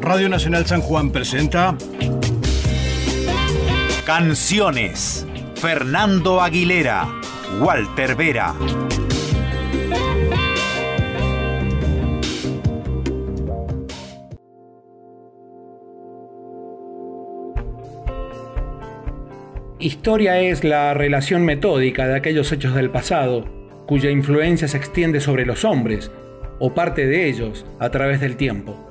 Radio Nacional San Juan presenta Canciones. Fernando Aguilera, Walter Vera. Historia es la relación metódica de aquellos hechos del pasado, cuya influencia se extiende sobre los hombres, o parte de ellos, a través del tiempo.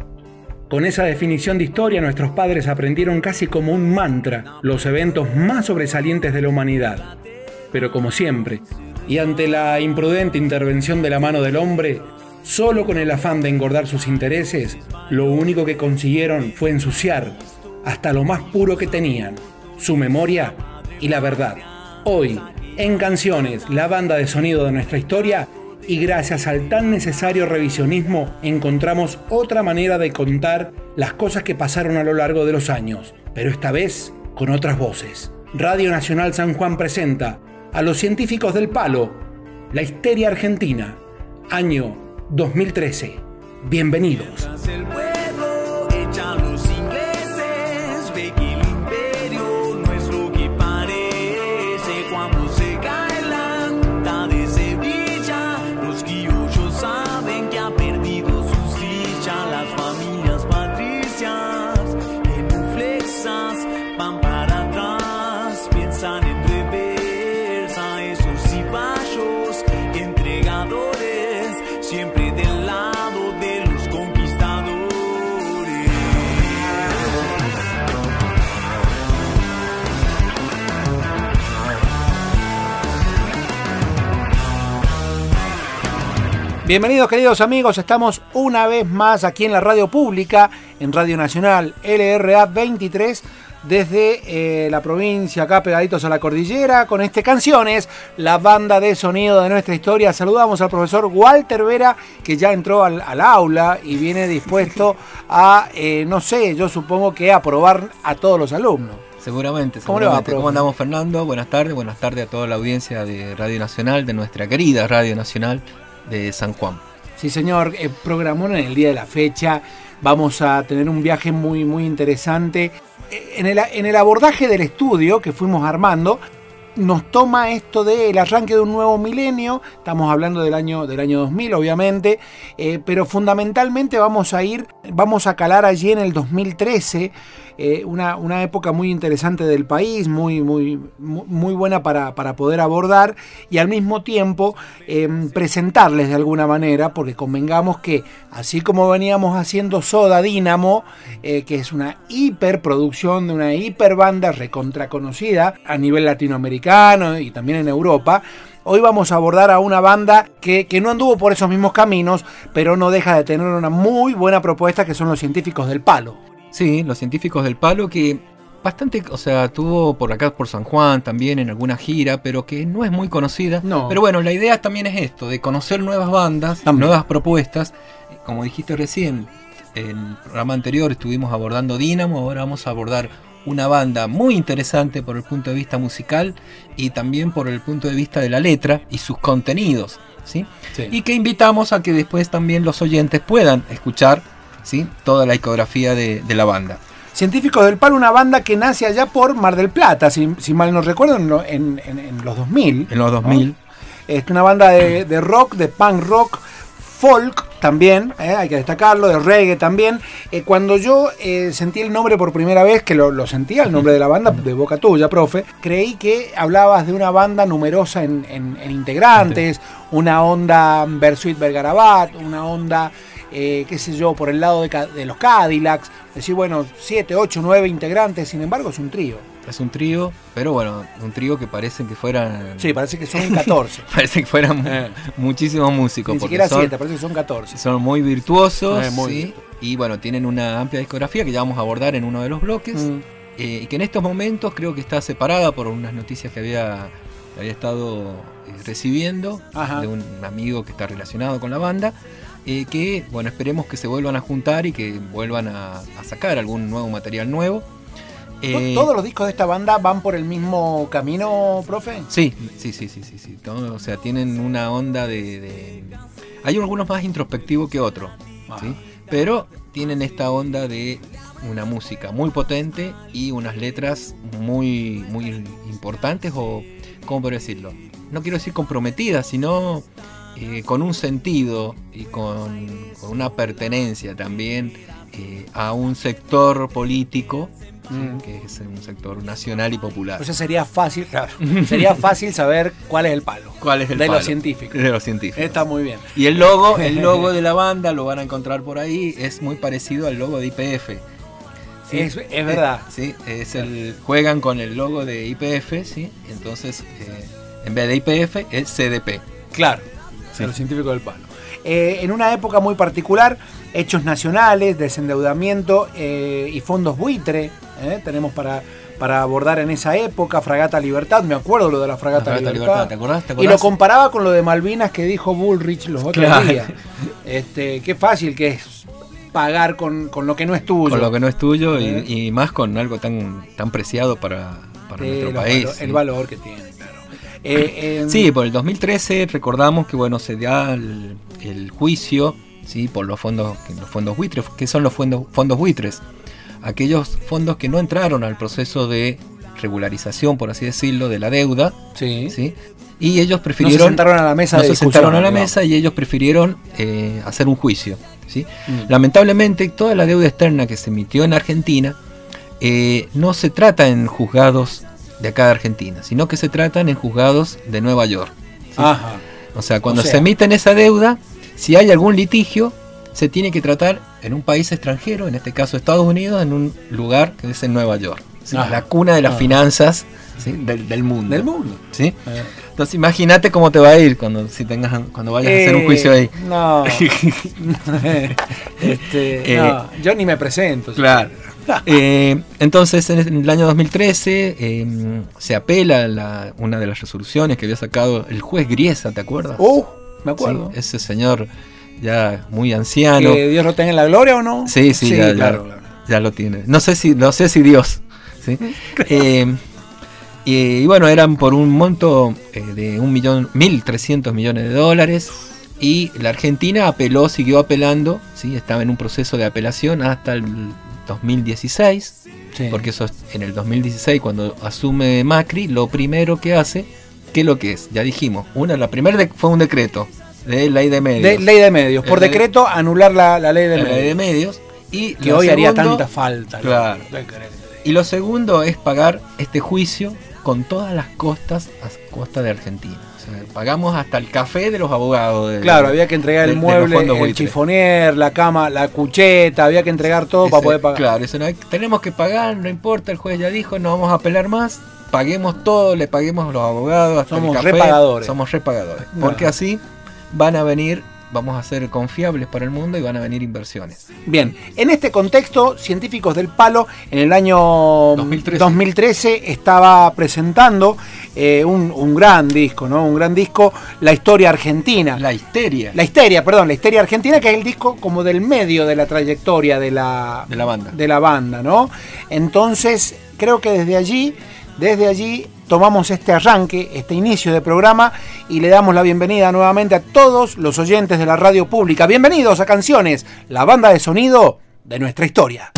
Con esa definición de historia nuestros padres aprendieron casi como un mantra los eventos más sobresalientes de la humanidad. Pero como siempre, y ante la imprudente intervención de la mano del hombre, solo con el afán de engordar sus intereses, lo único que consiguieron fue ensuciar hasta lo más puro que tenían, su memoria y la verdad. Hoy, en Canciones, la banda de sonido de nuestra historia, y gracias al tan necesario revisionismo encontramos otra manera de contar las cosas que pasaron a lo largo de los años, pero esta vez con otras voces. Radio Nacional San Juan presenta a los científicos del palo, la histeria argentina, año 2013. Bienvenidos. Bienvenidos queridos amigos, estamos una vez más aquí en la radio pública, en Radio Nacional LRA 23, desde eh, la provincia, acá pegaditos a la cordillera, con este Canciones, la banda de sonido de nuestra historia. Saludamos al profesor Walter Vera, que ya entró al, aula y viene dispuesto a, eh, no sé, yo supongo que a probar a todos los alumnos. Seguramente, seguramente. ¿Cómo, andamos Fernando? Buenas tardes, buenas tardes a toda la audiencia de Radio Nacional, de nuestra querida Radio Nacional de San Juan. Sí, señor, eh, programón en el día de la fecha. Vamos a tener un viaje muy, muy interesante. Eh, en el, en el abordaje del estudio que fuimos armando, nos toma esto del arranque de un nuevo milenio, estamos hablando del año, del año 2000 obviamente, eh, pero fundamentalmente vamos a ir, vamos a calar allí en el 2013, eh, una, una, época muy interesante del país, muy, muy, muy buena para, poder abordar y al mismo tiempo em, presentarles de alguna manera, porque convengamos que así como veníamos haciendo Soda Dínamo, eh, que es una hiperproducción de una hiperbanda recontra conocida a nivel latinoamericano y también en Europa, Hoy vamos a abordar a una banda que, que, no anduvo por esos mismos caminos, pero no deja de tener una muy buena propuesta que son los científicos del palo. Sí, los científicos del palo que bastante, o sea, tuvo por acá por San Juan también en alguna gira, pero que no es muy conocida. No. Pero bueno, la idea también es esto, de conocer nuevas bandas, nuevas propuestas. Como dijiste recién, en el programa anterior estuvimos abordando Dynamo, ahora vamos a abordar una banda muy interesante por el punto de vista musical y también por el punto de vista de la letra y sus contenidos. ¿sí? Y que invitamos a que después también los oyentes puedan escuchar toda la discografía de, la banda. Científicos del Palo, una banda que nace allá por Mar del Plata, si, mal no recuerdo, en, los 2000. En los 2000. Es una banda de, rock, de punk rock, folk también, ¿eh? hay que destacarlo, de reggae también. Eh, cuando yo eh, sentí el nombre por primera vez, que lo, sentía, el nombre de la banda, de boca tuya, profe, creí que hablabas de una banda numerosa en, integrantes, una onda Bersuit Bergarabat, una onda eh, qué sé yo, por el lado de, los Cadillacs, decir, bueno, 7, 8, 9 integrantes, sin embargo es un trío. Es un trío, pero bueno, un trío que parece que fueran... Sí, parece que son 14. parece que fueran eh. muchísimos músicos. Ni siquiera 7, parece que son 14. Son muy virtuosos, eh, y bueno, tienen una amplia discografía que ya vamos a abordar en uno de los bloques. Mm. y que en estos momentos creo que está separada por unas noticias que había, había estado recibiendo de un amigo que está relacionado con la banda. Eh, que, bueno, esperemos que se vuelvan a juntar y que vuelvan a, sacar algún nuevo material nuevo. Eh, ¿Todos los discos de esta banda van por el mismo camino, profe? Sí, sí, sí, sí, sí. sí. o sea, tienen una onda de, Hay algunos más introspectivos que otros, ¿sí? Pero tienen esta onda de una música muy potente y unas letras muy, muy importantes o, ¿cómo podría decirlo? No quiero decir comprometidas, sino eh, con un sentido y con, una pertenencia también eh, a un sector político Mm. que es un sector nacional y popular. O sea, sería fácil, claro, sería fácil saber cuál es el palo. ¿Cuál es el de los científicos. De los científicos. Está muy bien. Y el logo, el logo de la banda lo van a encontrar por ahí, es muy parecido al logo de IPF. Es, verdad. sí, es el, juegan con el logo de IPF, ¿sí? Entonces, eh, en vez de IPF es CDP. Claro, los científicos del palo. Eh, en una época muy particular, hechos nacionales, desendeudamiento eh, y fondos buitre, ¿eh? tenemos para, para abordar en esa época, Fragata Libertad, me acuerdo lo de la Fragata, Libertad. ¿te acordás, Y lo comparaba con lo de Malvinas que dijo Bullrich los otros días. Este, qué fácil que es pagar con, lo que no es tuyo. Con lo que no es tuyo y, más con algo tan, tan preciado para, nuestro país. el valor que tiene, Eh, sí, por el 2013 recordamos que bueno se da el, juicio sí por los fondos los fondos buitres que son los fondos fondos buitres aquellos fondos que no entraron al proceso de regularización por así decirlo de la deuda sí, ¿sí? y ellos prefirieron no se sentaron a la mesa no se sentaron a la mesa y ellos prefirieron eh, hacer un juicio ¿sí? Mm. lamentablemente toda la deuda externa que se emitió en Argentina eh, no se trata en juzgados de acá de Argentina, sino que se tratan en juzgados de Nueva York. O sea, cuando se emiten esa deuda, si hay algún litigio, se tiene que tratar en un país extranjero, en este caso Estados Unidos, en un lugar que es en Nueva York. La cuna de las finanzas del, mundo. Del mundo. ¿sí? Entonces imagínate cómo te va a ir cuando, si tengas, cuando vayas a hacer un juicio ahí. No. este, eh, no. Yo ni me presento. Claro. Eh, entonces, en el año 2013 em, se apela a una de las resoluciones que había sacado el juez Griesa, ¿te acuerdas? Uh, me acuerdo. ese señor ya muy anciano. ¿Que Dios lo tenga en la gloria o no? Sí, sí, ya, claro, ya, lo tiene. No sé si, no sé si Dios. Em, y, bueno, eran por un monto eh, de un millón, mil trescientos millones de dólares. Y la Argentina apeló, siguió apelando, ¿sí? estaba en un proceso de apelación hasta el 2016, porque eso es en el 2016 cuando asume Macri, lo primero que hace, ¿qué es lo que es? Ya dijimos, una, la primera fue un decreto de ley de medios. ley de medios, por decreto anular la, ley de la medios. Ley de medios y que hoy haría tanta falta. Claro. Y lo segundo es pagar este juicio con todas las costas a costa de Argentina pagamos hasta el café de los abogados. claro, había que entregar el mueble, el chifonier, la cama, la cucheta, había que entregar todo para poder pagar. Claro, eso tenemos que pagar, no importa, el juez ya dijo, no vamos a apelar más, paguemos todo, le paguemos a los abogados, hasta somos el café, repagadores. Somos repagadores. Porque así van a venir vamos a ser confiables para el mundo y van a venir inversiones. Bien, en este contexto, Científicos del Palo en el año 2013, estaba presentando eh, un, gran disco, ¿no? Un gran disco, La Historia Argentina. La Histeria. La Histeria, perdón, La Histeria Argentina, que es el disco como del medio de la trayectoria de la, de la banda. De la banda, ¿no? Entonces, creo que desde allí, desde allí tomamos este arranque, este inicio de programa y le damos la bienvenida nuevamente a todos los oyentes de la radio pública. Bienvenidos a Canciones, la banda de sonido de nuestra historia.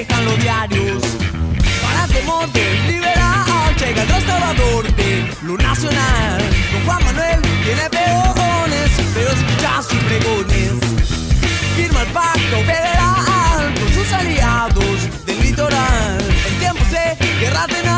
dejan los diarios. Para liberal, llega el restaurador de lo nacional. Don Juan Manuel tiene peones, pero escucha sus pregones. Firma el pacto federal con sus aliados del litoral. En tiempos de guerra de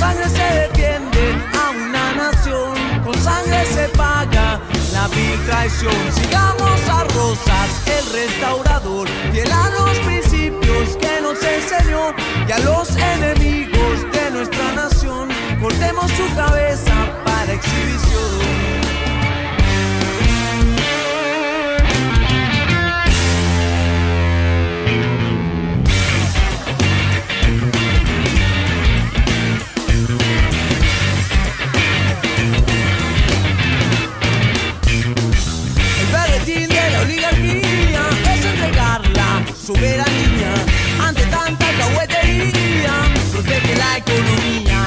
sangre se defiende a una nación, con sangre se paga la vil traición. Sigamos a Rosas, el restaurador, fiel a los principios que nos enseñó. Y a los enemigos de nuestra nación, cortemos su cabeza para exhibición. Soberanía ante tanta cahuetería. Protege la economía.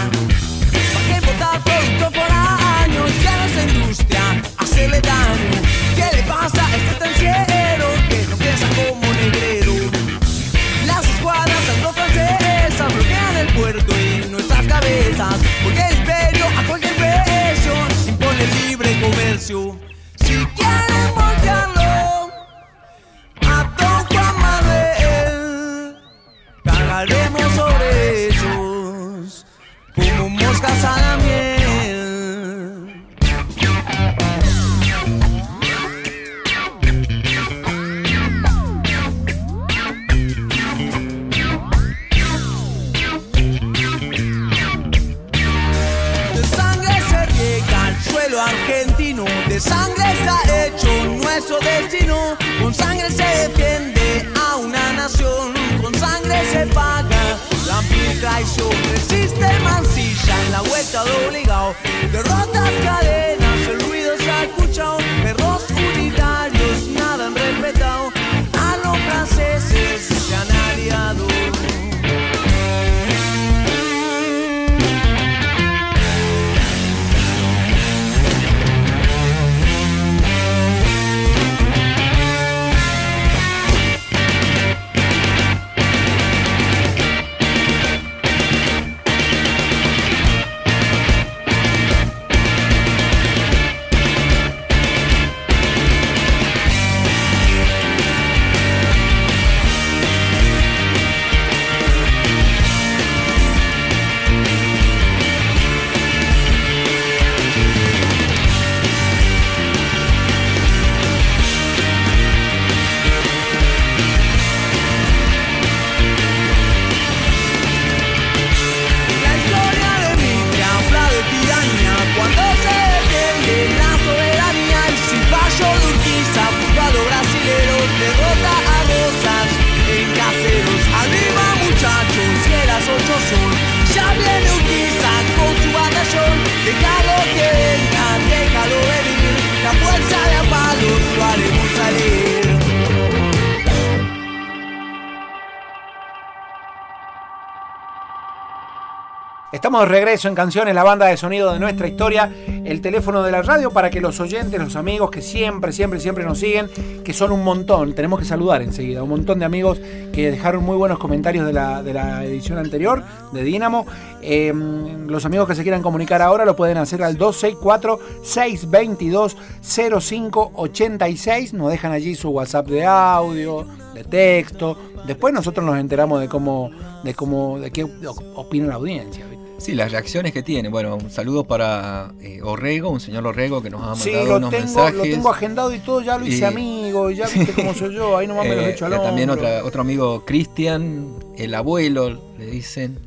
¿Para qué votar producto por años? Ya no es industria, hacerle daño. ¿Qué le pasa a este tanciero que no piensa como negrero? Las escuadras anglo-francesas bloquean el puerto y nuestras cabezas. Porque el imperio a cualquier precio impone libre comercio. Cagaremos sobre ellos como moscas a la miel. De sangre se riega el suelo argentino, de sangre está hecho nuestro destino, con sangre se la vil traición. Resiste mancilla en la vuelta de obligado. Derrotas cadenas, Estamos de regreso en Canciones, la banda de sonido de nuestra historia, el teléfono de la radio para que los oyentes, los amigos que siempre, siempre, siempre nos siguen, que son un montón, tenemos que saludar enseguida, un montón de amigos que dejaron muy buenos comentarios de la, de la edición anterior de Dínamo. Eh, los amigos que se quieran comunicar ahora lo pueden hacer al 264-622-0586, nos dejan allí su WhatsApp de audio, de texto, después nosotros nos enteramos de cómo, de cómo, de qué opina la audiencia. Sí, las reacciones que tiene. Bueno, un saludo para eh, Orrego, un señor Orrego que nos ha mandado Sí, lo unos tengo, mensajes. lo tengo agendado y todo, ya lo hice Y- amigo, y ya viste cómo soy yo, ahí nomás me los Eh, echo al eh, También hombro. otra, otro amigo, Cristian, el abuelo, le dicen,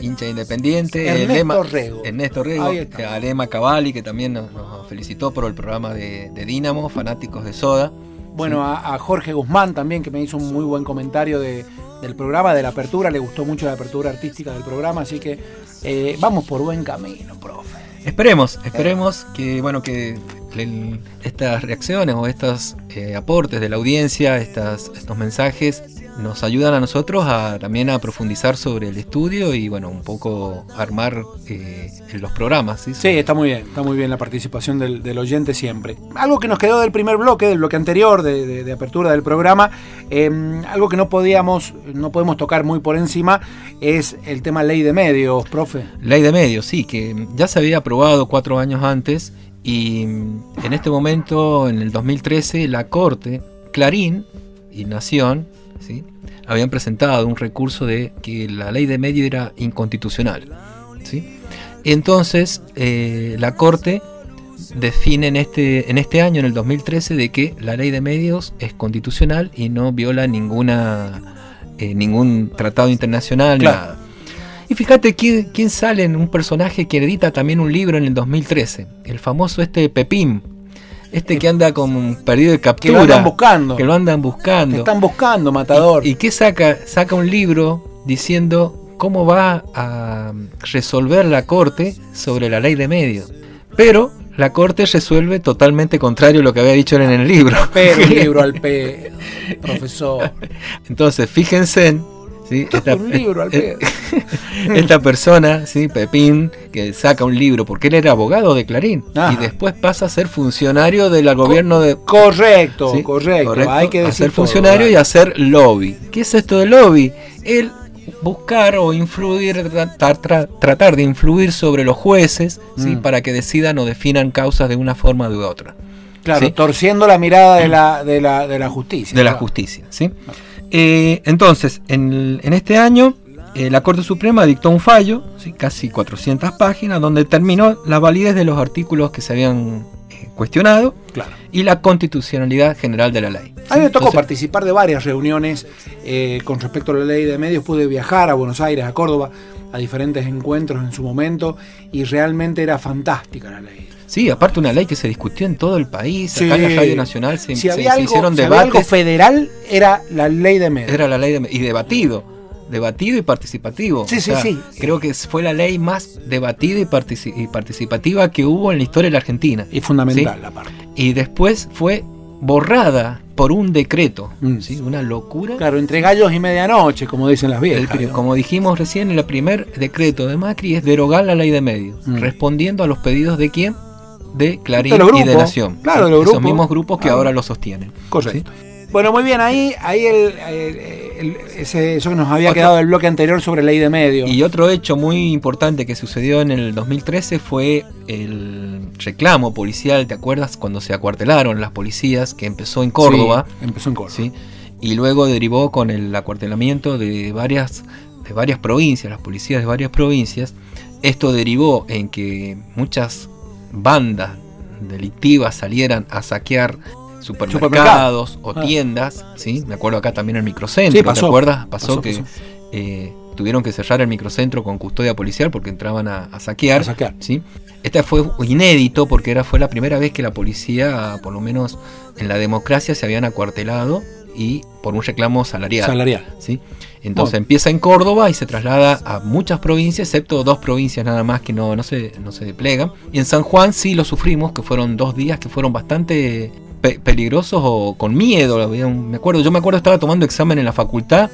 hincha independiente. Ernesto Lema- Rego. Ernesto Rego, Ahí está. que Alema Cavalli, que también nos, nos felicitó por el programa de, de Dínamo, fanáticos de Soda. Bueno, a, a Jorge Guzmán también, que me hizo un muy buen comentario de, del programa, de la apertura, le gustó mucho la apertura artística del programa, así que eh, vamos por buen camino, profe. Esperemos, esperemos que bueno que el- estas reacciones o estos eh, aportes de la audiencia, estas, estos mensajes nos ayudan a nosotros a también a profundizar sobre el estudio y bueno un poco armar eh, los programas. ¿sí? Sí, está muy bien, está muy bien la participación del, del oyente siempre. Algo que nos quedó del primer bloque, del bloque anterior, de, de- de apertura del programa, eh, algo que no podíamos, no podemos tocar muy por encima, es el tema ley de medios, profe. Ley de medios, sí, que ya se había aprobado cuatro años antes y en este momento, en el 2013, la Corte, Clarín y Nación, ¿sí? habían presentado un recurso de que la ley de medios era inconstitucional. ¿sí? Entonces, eh, la Corte define en este, en este año, en el 2013, de que la ley de medios es constitucional y no viola ninguna, eh, ningún tratado internacional, nada. Y fíjate quién, quién sale en un personaje que edita también un libro en el 2013, el famoso este Pepín, este que anda como perdido de captura. Que lo andan buscando. Que lo andan buscando. Que están buscando, matador. ¿Y, y qué saca? Saca un libro diciendo cómo va a resolver la Corte sobre la ley de medios. Pero la Corte resuelve totalmente contrario a lo que había dicho en el libro. Pero el libro al P, profesor. Entonces, fíjense en ¿sí? Esta, un libro al eh, esta persona, ¿sí? Pepín, que saca un libro, porque él era abogado de Clarín, Ajá. y después pasa a ser funcionario del gobierno de... Correcto, ¿sí? correcto, correcto, hay que decir a ser funcionario todo, y hacer lobby. ¿Qué es esto de lobby? Él buscar o influir, tratar, tra, tratar de influir sobre los jueces mm. ¿sí? para que decidan o definan causas de una forma u otra. Claro, ¿sí? torciendo la mirada de la, de la, de la justicia. De la justicia, ¿sí? Eh, entonces, en, en, este año, eh, la Corte Suprema dictó un fallo, ¿sí? casi 400 páginas, donde terminó la validez de los artículos que se habían eh, cuestionado claro. y la constitucionalidad general de la ley. A mí me tocó Entonces, participar de varias reuniones eh, con respecto a la ley de medios. Pude viajar a Buenos Aires, a Córdoba, a diferentes encuentros en su momento y realmente era fantástica la ley. Sí, aparte una ley que se discutió en todo el país, sí. acá en la Radio Nacional se, si se, había se algo, hicieron si debates. Había algo federal era la ley de medios. Era la ley de y debatido, debatido y participativo. Sí, o sea, sí, sí. Creo que fue la ley más debatida y, partici y, participativa que hubo en la historia de la Argentina. Y fundamental ¿sí? la parte. Y después fue borrada por un decreto, mm. ¿sí? una locura. Claro, entre gallos y medianoche, como dicen las viejas. El, como dijimos recién, el primer decreto de Macri es derogar la ley de medios, mm. respondiendo a los pedidos de quién? De Clarín de y de Nación. Claro, de los grupos. Esos mismos grupos que ah. ahora lo sostienen. Correcto. ¿sí? Bueno, muy bien, ahí, ahí el, el, el, ese, eso que nos había otro, quedado del bloque anterior sobre ley de medios. Y otro hecho muy importante que sucedió en el 2013 fue el reclamo policial, ¿te acuerdas? Cuando se acuartelaron las policías, que empezó en Córdoba. Sí, empezó en Córdoba. ¿sí? Y luego derivó con el acuartelamiento de varias, de varias provincias, las policías de varias provincias. Esto derivó en que muchas bandas delictivas salieran a saquear supermercados Supermercado. o ah. tiendas, ¿sí? Me acuerdo acá también el microcentro, sí, pasó, ¿te acuerdas? Pasó, pasó que pasó. Eh, tuvieron que cerrar el microcentro con custodia policial porque entraban a, a saquear, a saquear. ¿sí? Este fue inédito porque era, fue la primera vez que la policía, por lo menos en la democracia, se habían acuartelado y por un reclamo salarial. Salarial. ¿sí? Entonces bueno. empieza en Córdoba y se traslada a muchas provincias, excepto dos provincias nada más que no, no, se, no se desplegan. Y en San Juan sí lo sufrimos, que fueron dos días que fueron bastante pe peligrosos o con miedo. Me acuerdo, yo me acuerdo estaba tomando examen en la facultad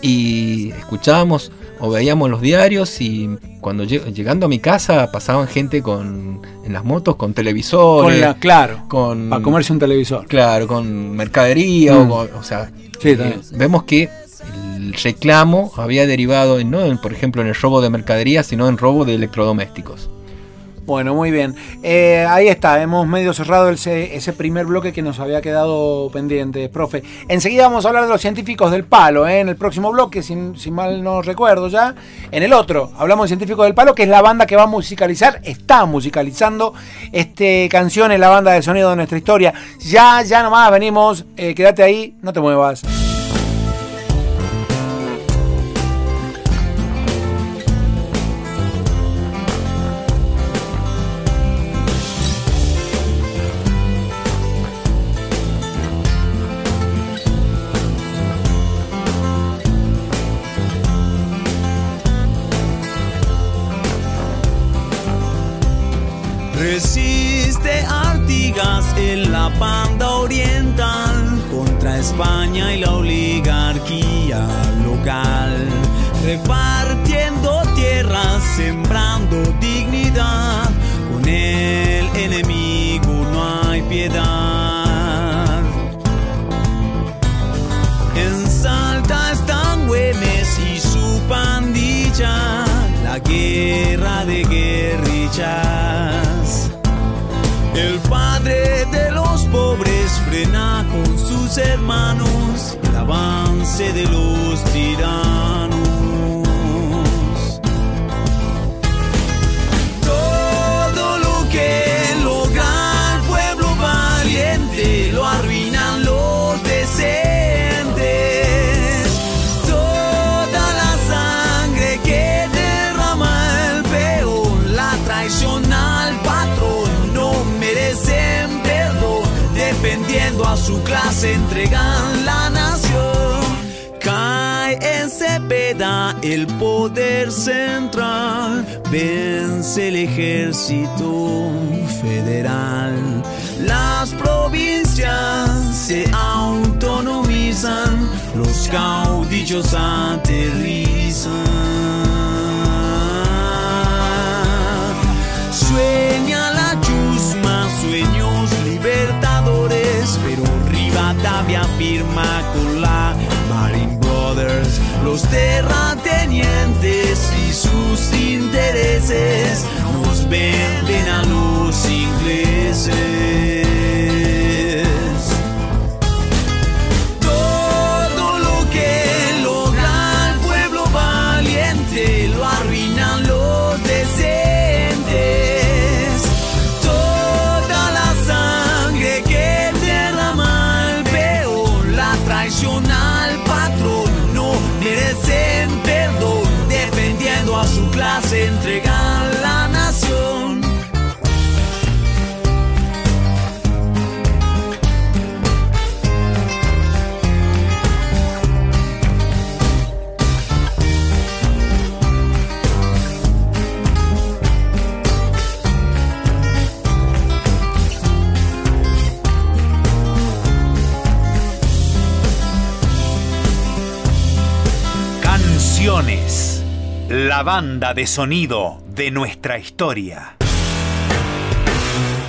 y escuchábamos o veíamos los diarios y cuando lleg llegando a mi casa pasaban gente con en las motos con televisores, con la, claro, con para comerse un televisor, claro, con mercadería, mm. o, o, sea, sí, eh, vemos que el reclamo había derivado en, no, en, por ejemplo, en el robo de mercadería, sino en robo de electrodomésticos. Bueno, muy bien. Eh, ahí está, hemos medio cerrado ese, primer bloque que nos había quedado pendiente, profe. Enseguida vamos a hablar de los científicos del palo, ¿eh? en el próximo bloque, si, si, mal no recuerdo ya. En el otro, hablamos de científicos del palo, que es la banda que va a musicalizar, está musicalizando este canción en la banda de sonido de nuestra historia. Ya, ya nomás venimos, eh, quédate ahí, no te muevas. Resiste Artigas en la banda oriental contra España y la oligarquía local, repartiendo tierras, sembrando dignidad. Con el enemigo no hay piedad. En Salta están Güemes y su pandilla, la guerra de guerrillas. El padre de los pobres frena con sus hermanos el avance de los tiranos. Todo lo que logra el pueblo valiente lo arruina. El poder central, vence el ejército federal. Las provincias se autonomizan, los caudillos aterrizan. Sueña la chusma, sueños libertadores, pero Rivadavia firma con la los terratenientes y sus intereses nos venden a los ingleses. La banda de sonido de nuestra historia.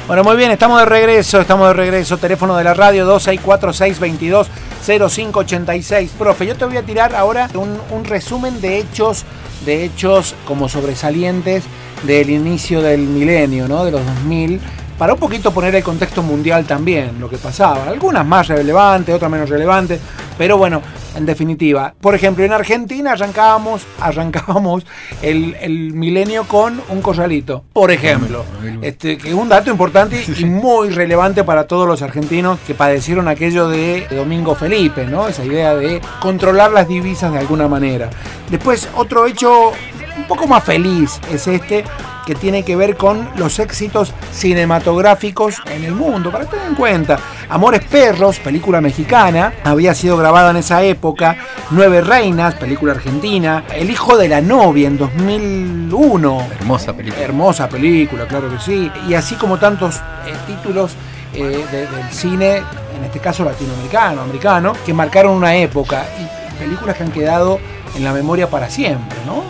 Bueno, muy bien, estamos de regreso, estamos de regreso. Teléfono de la radio 2646220586. Profe, yo te voy a tirar ahora un, resumen de hechos, de hechos como sobresalientes del inicio del milenio, ¿no? De los 2000. Para un poquito poner el contexto mundial también, lo que pasaba. Algunas más relevantes, otras menos relevantes. Pero bueno, en definitiva. Por ejemplo, en Argentina arrancábamos, arrancábamos el, el milenio con un corralito. Por ejemplo. Este, que es un dato importante y muy relevante para todos los argentinos que padecieron aquello de Domingo Felipe, ¿no? Esa idea de controlar las divisas de alguna manera. Después, otro hecho un poco más feliz es este, que tiene que ver con los éxitos cinematográficos en el mundo. Para tener en cuenta, Amores Perros, película mexicana, había sido grabada en esa época. Nueve Reinas, película argentina. El hijo de la novia en 2001. Hermosa película. Hermosa película, claro que sí. Y así como tantos eh, títulos eh, de- del cine, en este caso latinoamericano, americano, que marcaron una época y películas que han quedado en la memoria para siempre, ¿no?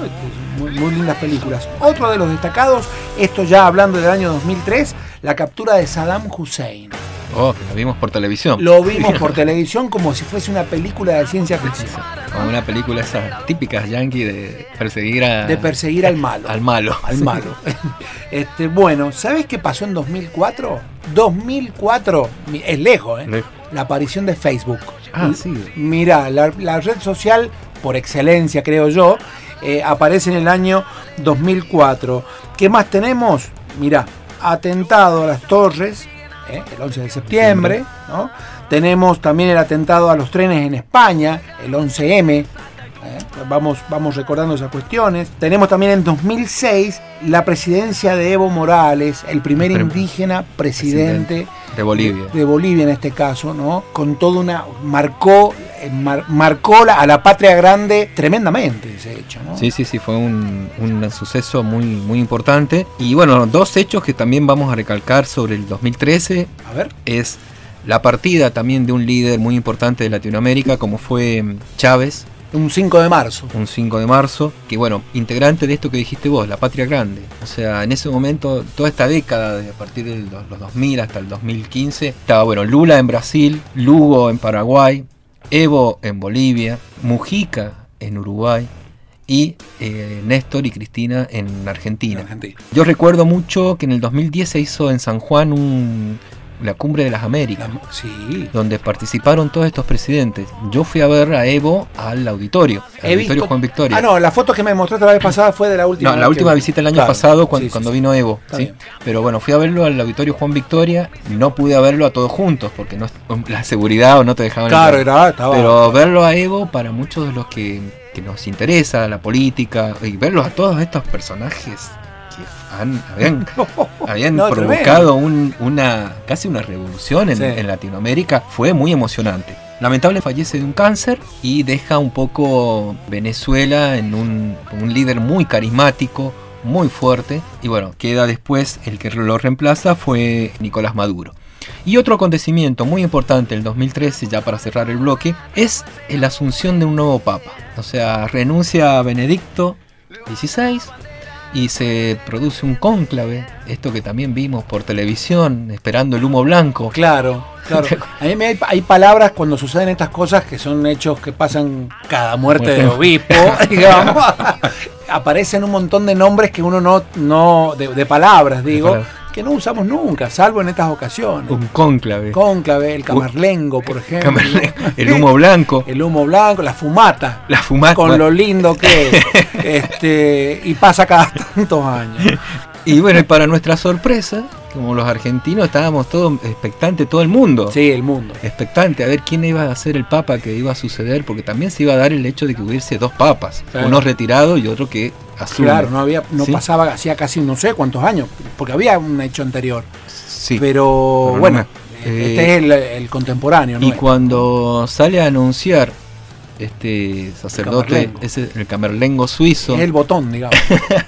Muy, muy lindas películas. Otro de los destacados, esto ya hablando del año 2003, la captura de Saddam Hussein. Oh, que la vimos por televisión. Lo vimos por televisión como si fuese una película de ciencia ficción, Como una película esas típicas yankee de perseguir a, de perseguir al malo. al malo. al malo. Este, bueno, ¿sabes qué pasó en 2004? 2004, mi- es lejos, ¿eh? Lejos. La aparición de Facebook. Ah, sí. Mira, la, la red social por excelencia, creo yo, eh, aparece en el año 2004. ¿Qué más tenemos? Mira, atentado a las torres, ¿eh? el 11 de septiembre, ¿no? Tenemos también el atentado a los trenes en España, el 11M. ¿Eh? Vamos, vamos recordando esas cuestiones. Tenemos también en 2006 la presidencia de Evo Morales, el primer El indígena presidente De Bolivia. de Bolivia en este caso, ¿no? Con toda una. marcó, eh, mar- marcó la- a la patria grande tremendamente ese hecho, ¿no? Sí, sí, sí, fue un, un suceso muy, muy importante. Y bueno, dos hechos que también vamos a recalcar sobre el 2013 A ver. es la partida también de un líder muy importante de Latinoamérica, como fue Chávez, Un 5 de marzo. un 5 de marzo, que bueno, integrante de esto que dijiste vos, la patria grande. O sea, en ese momento, toda esta década, de a partir de los los 2000 hasta el 2015, estaba, bueno, Lula en Brasil, Lugo en Paraguay, Evo en Bolivia, Mujica en Uruguay y eh, Néstor y Cristina en Argentina. Argentina. Yo recuerdo mucho que en el 2010 se hizo en San Juan un- la Cumbre de las Américas La- sí. donde participaron todos estos presidentes. Yo fui a ver a Evo al auditorio, al He auditorio visto- Juan Victoria. Ah, no, la foto que me mostraste la vez pasada fue de la última. No, la última que- visita el año Claro, pasado cuando, sí, sí, cuando sí. vino Evo. ¿sí? Pero bueno, fui a verlo al auditorio Juan Victoria. No pude verlo a todos juntos porque no la seguridad o no te dejaban. Claro, era, estaba. Pero verlo a Evo para muchos de los que, que nos interesa la política y verlos a todos estos personajes habían, provocado una casi una revolución en, Latinoamérica, fue muy emocionante. Lamentablemente fallece de un cáncer y deja un poco Venezuela en un, un líder muy carismático, muy fuerte. Y bueno, queda después el que lo reemplaza fue Nicolás Maduro. Y otro acontecimiento muy importante el 2013, ya para cerrar el bloque, es la asunción de un nuevo papa. O sea, renuncia a Benedicto XVI y se produce un cónclave, esto que también vimos por televisión, esperando el humo blanco. Claro, claro. A mí me hay, palabras cuando suceden estas cosas que son hechos que pasan cada muerte de obispo, digamos. Aparecen un montón de nombres que uno no, no de, palabras, digo que no usamos nunca, salvo en estas ocasiones. Un cónclave. Cónclave, el camarlengo, por ejemplo. el humo blanco. El humo blanco, la fumata. La fumata. Con lo lindo que es. este, y pasa cada tantos años. Y bueno, y para nuestra sorpresa, como los argentinos estábamos todos expectantes, todo el mundo. Sí, el mundo. Expectante a ver quién iba a ser el papa que iba a suceder, porque también se iba a dar el hecho de que hubiese dos papas, uno retirado y otro que asume. Claro, no había, no pasaba hacía casi no sé cuántos años, porque había un hecho anterior. Sí. Pero, bueno, este es el, contemporáneo. Y cuando sale a anunciar este sacerdote, el ese, el camerlengo suizo. Es el botón, digamos.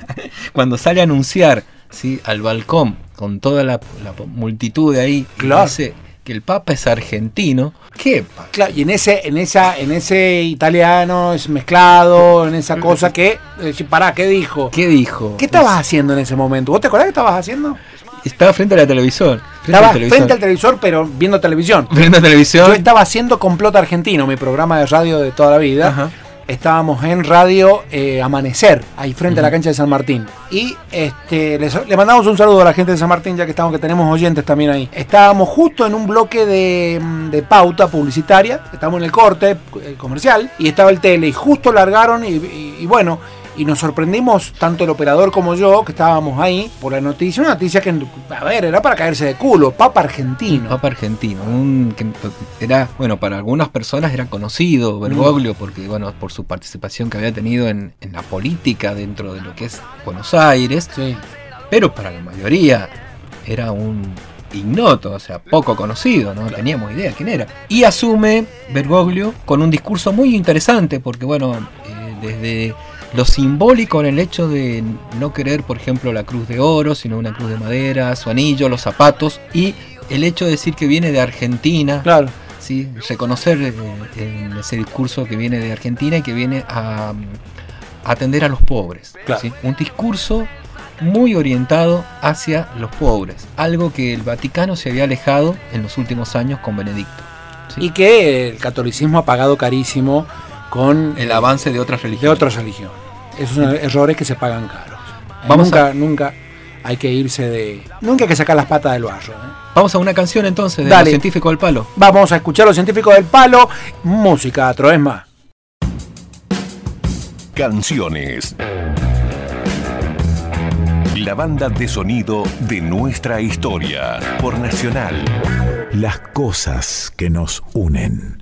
cuando sale a anunciar ¿sí? al balcón con toda la, multitud de ahí claro. dice que el Papa es argentino, ¿qué? Claro, y en ese, en esa, en ese italiano es mezclado, en esa cosa que, eh, pará, ¿qué dijo? ¿Qué dijo? ¿Qué estabas haciendo en ese momento? ¿Vos te acordás qué estabas haciendo? Estaba frente a la televisión. estaba frente al televisor, pero viendo televisión. Viendo televisión. Yo estaba haciendo Complot Argentino, mi programa de radio de toda la vida. Ajá estábamos en Radio eh, Amanecer, ahí frente a la cancha de San Martín. Y este, le mandamos un saludo a la gente de San Martín, ya que estamos, que tenemos oyentes también ahí. Estábamos justo en un bloque de, mm, pauta publicitaria, estábamos en el corte eh, comercial, y estaba el tele, y justo largaron, y bueno, y nos sorprendimos, tanto el operador como yo, que estábamos ahí, por la noticia, una noticia que, a ver, era para caerse de culo, Papa Argentino. Papa Argentino, un, que era, bueno, para algunas personas era conocido Bergoglio, porque, bueno, por su participación que había tenido en, la política dentro de lo que es Buenos Aires, sí. pero para la mayoría era un ignoto, o sea, poco conocido, no teníamos idea quién era. Y asume Bergoglio con un discurso muy interesante, porque bueno, eh, desde lo simbólico en el hecho de no querer, por ejemplo, la cruz de oro, sino una cruz de madera, su anillo, los zapatos, y el hecho de decir que viene de Argentina. Claro. ¿sí? Reconocer eh, en ese discurso que viene de Argentina y que viene a, atender a los pobres. Un discurso muy orientado hacia los pobres, algo que el Vaticano se había alejado en los últimos años con Benedicto. Y que el catolicismo ha pagado carísimo con el avance de otras religiones. De otras religiones. Esos son errores que se pagan caros. Vamos nunca, nunca hay que irse de. Nunca hay que sacar las patas del barro. ¿eh? Vamos a una canción entonces de Los Científicos del Palo. Vamos a escuchar Los Científicos del Palo. Música, más. Canciones. La banda de sonido de nuestra historia. Por Nacional. Las cosas que nos unen.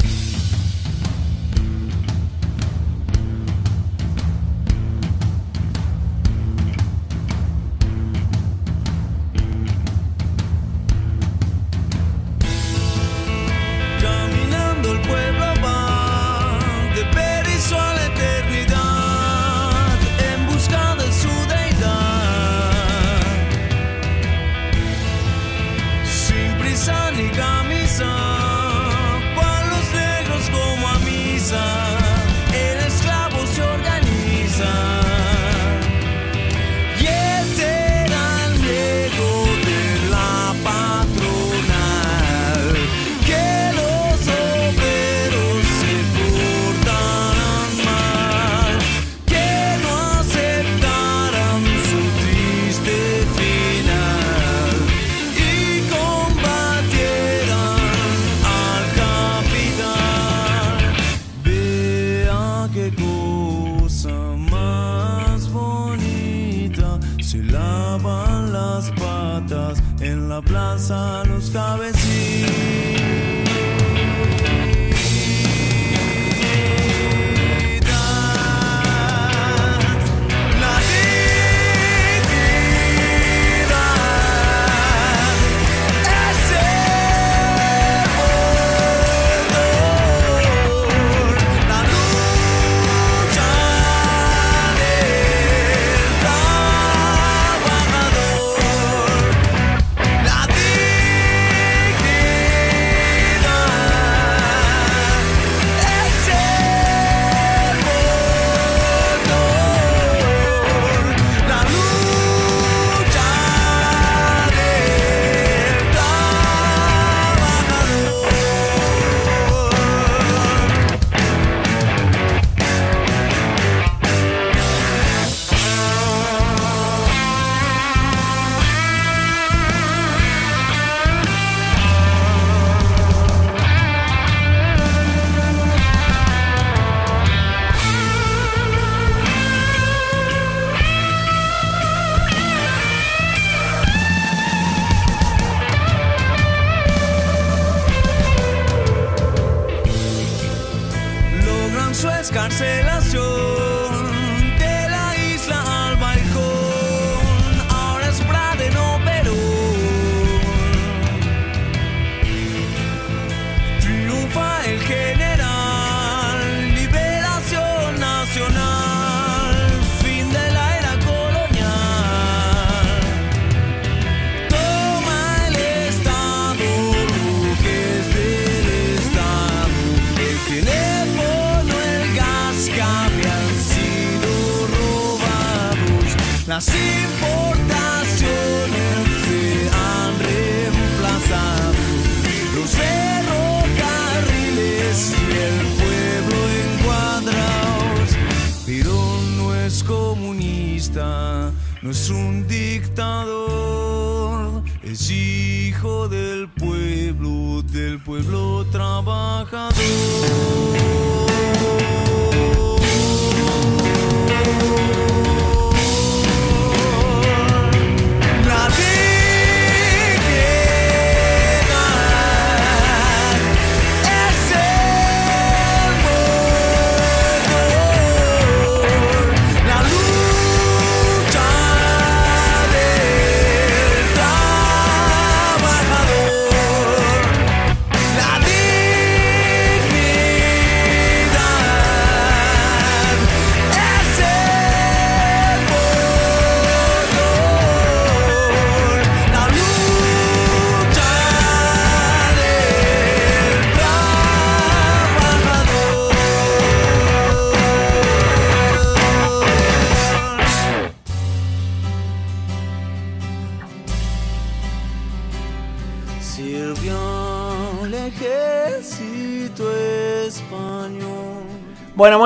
en la plaza los cabecillos.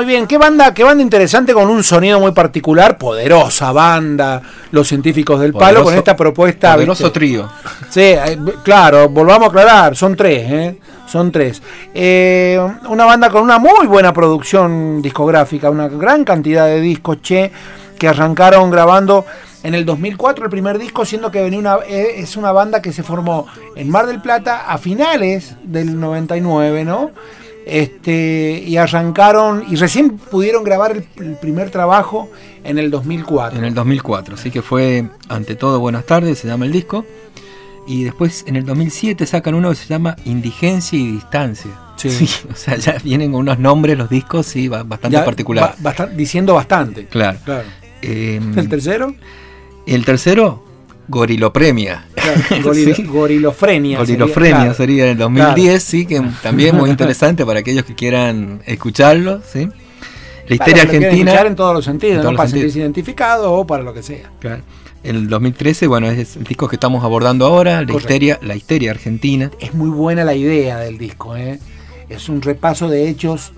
Muy bien. ¿Qué banda, qué banda interesante con un sonido muy particular? Poderosa banda, los científicos del palo, con esta propuesta. Poderoso trío. Sí, eh, claro, volvamos a aclarar, son tres, ¿eh? Son tres. Eh, una banda con una muy buena producción discográfica, una gran cantidad de discos, che, que arrancaron grabando en el 2004 el primer disco, siendo que venía una, eh, es una banda que se formó en Mar del Plata a finales del 99, ¿no? Este, y arrancaron, y recién pudieron grabar el, el primer trabajo en el 2004. En el 2004, así que fue ante todo Buenas tardes, se llama el disco. Y después en el 2007 sacan uno que se llama Indigencia y Distancia. Sí. o sea, ya vienen con unos nombres los discos, sí, ba- bastante Ya particular. ba- diciendo bastante. Claro. Claro. Eh, ¿El tercero? el tercero, Gorilopremia. Claro, gorilo- Sí. Gorilofrenia. Gorilofrenia claro. sería en el 2010, sí, que también muy interesante para aquellos que quieran escucharlo, ¿sí? La Para lo quieran argentina. escuchar en todos los sentidos, en ¿no? los para sentirse identificado o para lo que sea. Claro. El 2013, bueno, es el disco que estamos abordando ahora, la histeria, la histeria argentina. Es muy buena la idea del disco, ¿eh? Es un repaso de hechos